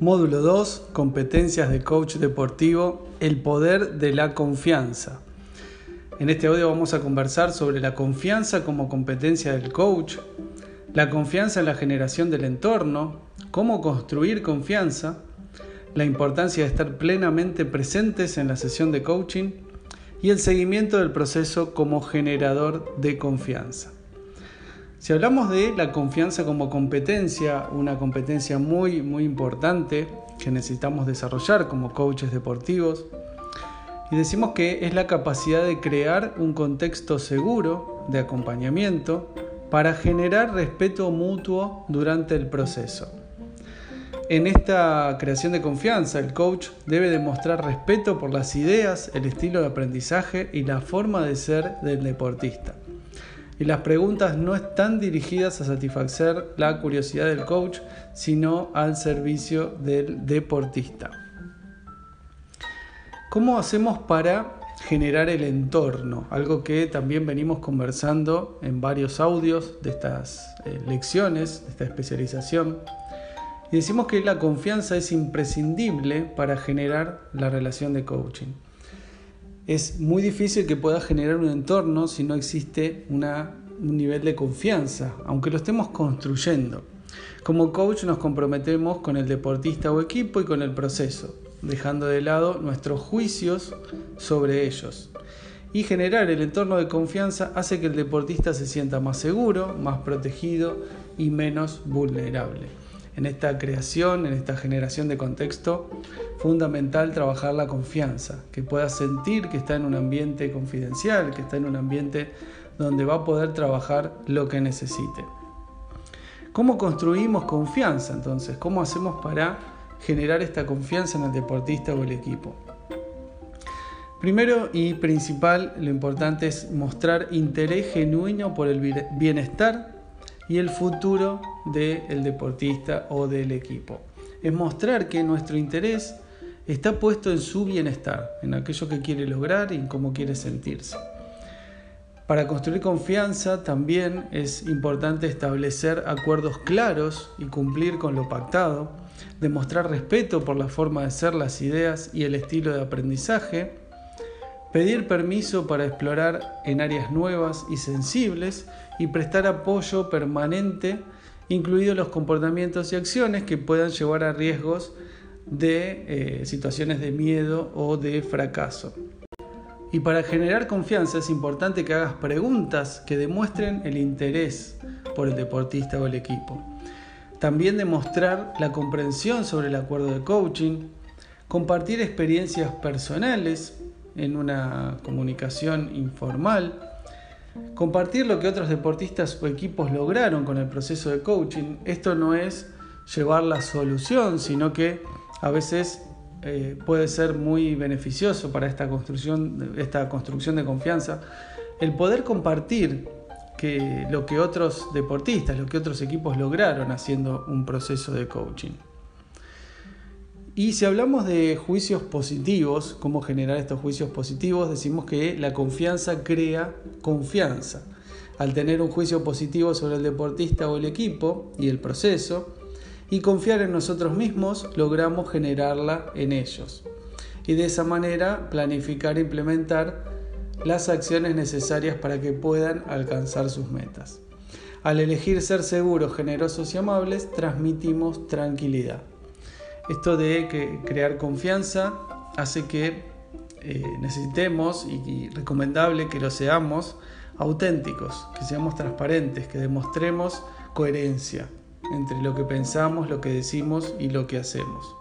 Módulo 2, competencias de coach deportivo, el poder de la confianza. En este audio vamos a conversar sobre la confianza como competencia del coach, la confianza en la generación del entorno, cómo construir confianza, la importancia de estar plenamente presentes en la sesión de coaching y el seguimiento del proceso como generador de confianza. Si hablamos de la confianza como competencia, una competencia muy, muy importante que necesitamos desarrollar como coaches deportivos, y decimos que es la capacidad de crear un contexto seguro de acompañamiento para generar respeto mutuo durante el proceso. En esta creación de confianza, el coach debe demostrar respeto por las ideas, el estilo de aprendizaje y la forma de ser del deportista y las preguntas no están dirigidas a satisfacer la curiosidad del coach, sino al servicio del deportista. ¿Cómo hacemos para generar el entorno? Algo que también venimos conversando en varios audios de estas eh, lecciones, de esta especialización. Y decimos que la confianza es imprescindible para generar la relación de coaching es muy difícil que pueda generar un entorno si no existe un nivel de confianza, aunque lo estemos construyendo. Como coach nos comprometemos con el deportista o equipo y con el proceso, dejando de lado nuestros juicios sobre ellos. Y generar el entorno de confianza hace que el deportista se sienta más seguro, más protegido y menos vulnerable en esta creación, en esta generación de contexto, fundamental trabajar la confianza, que pueda sentir que está en un ambiente confidencial, que está en un ambiente donde va a poder trabajar lo que necesite. ¿Cómo construimos confianza entonces? ¿Cómo hacemos para generar esta confianza en el deportista o el equipo? Primero y principal, lo importante es mostrar interés genuino por el bienestar y el futuro del deportista o del equipo. Es mostrar que nuestro interés está puesto en su bienestar, en aquello que quiere lograr y en cómo quiere sentirse. Para construir confianza también es importante establecer acuerdos claros y cumplir con lo pactado, demostrar respeto por la forma de ser, las ideas y el estilo de aprendizaje, pedir permiso para explorar en áreas nuevas y sensibles y prestar apoyo permanente, incluidos los comportamientos y acciones que puedan llevar a riesgos de eh, situaciones de miedo o de fracaso. Y para generar confianza es importante que hagas preguntas que demuestren el interés por el deportista o el equipo. También demostrar la comprensión sobre el acuerdo de coaching, compartir experiencias personales en una comunicación informal, Compartir lo que otros deportistas o equipos lograron con el proceso de coaching, esto no es llevar la solución, sino que a veces eh, puede ser muy beneficioso para esta construcción, esta construcción de confianza, el poder compartir que lo que otros deportistas, lo que otros equipos lograron haciendo un proceso de coaching. Y si hablamos de juicios positivos, cómo generar estos juicios positivos, decimos que la confianza crea confianza. Al tener un juicio positivo sobre el deportista o el equipo y el proceso, y confiar en nosotros mismos, logramos generarla en ellos. Y de esa manera planificar e implementar las acciones necesarias para que puedan alcanzar sus metas. Al elegir ser seguros, generosos y amables, transmitimos tranquilidad. Esto de que crear confianza hace que eh, necesitemos y, recomendable que lo seamos auténticos, que seamos transparentes, que demostremos coherencia entre lo que pensamos, lo que decimos y lo que hacemos.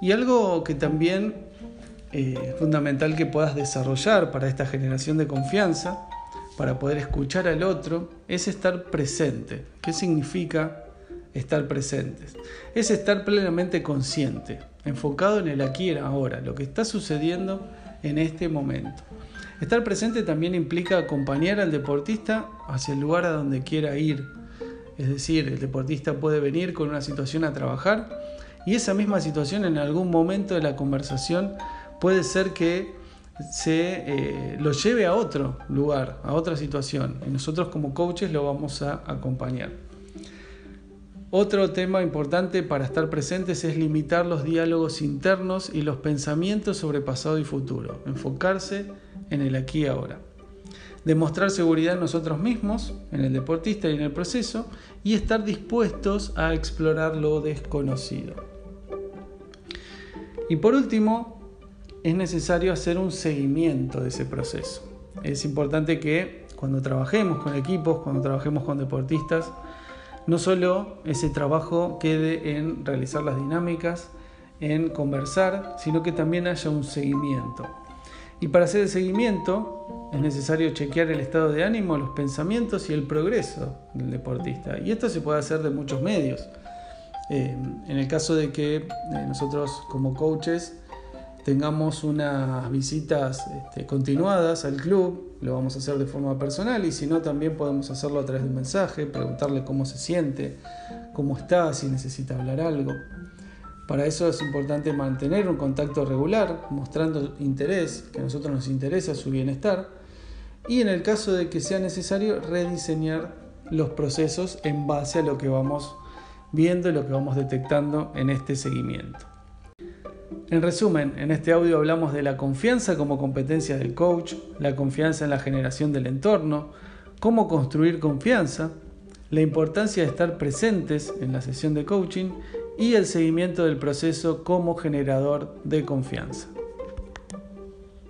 Y algo que también eh, es fundamental que puedas desarrollar para esta generación de confianza, para poder escuchar al otro, es estar presente. ¿Qué significa estar presentes. Es estar plenamente consciente, enfocado en el aquí y el ahora, lo que está sucediendo en este momento. Estar presente también implica acompañar al deportista hacia el lugar a donde quiera ir. Es decir, el deportista puede venir con una situación a trabajar y esa misma situación en algún momento de la conversación puede ser que se eh, lo lleve a otro lugar, a otra situación. Y nosotros como coaches lo vamos a acompañar. Otro tema importante para estar presentes es limitar los diálogos internos y los pensamientos sobre pasado y futuro, enfocarse en el aquí y ahora. Demostrar seguridad en nosotros mismos, en el deportista y en el proceso, y estar dispuestos a explorar lo desconocido. Y por último, es necesario hacer un seguimiento de ese proceso. Es importante que cuando trabajemos con equipos, cuando trabajemos con deportistas, no solo ese trabajo quede en realizar las dinámicas, en conversar, sino que también haya un seguimiento. Y para hacer el seguimiento es necesario chequear el estado de ánimo, los pensamientos y el progreso del deportista. Y esto se puede hacer de muchos medios. Eh, en el caso de que eh, nosotros como coaches tengamos unas visitas este, continuadas al club, lo vamos a hacer de forma personal y si no también podemos hacerlo a través de un mensaje, preguntarle cómo se siente, cómo está, si necesita hablar algo. Para eso es importante mantener un contacto regular, mostrando interés, que a nosotros nos interesa su bienestar, y en el caso de que sea necesario, rediseñar los procesos en base a lo que vamos viendo y lo que vamos detectando en este seguimiento. En resumen, en este audio hablamos de la confianza como competencia del coach, la confianza en la generación del entorno, cómo construir confianza, la importancia de estar presentes en la sesión de coaching y el seguimiento del proceso como generador de confianza.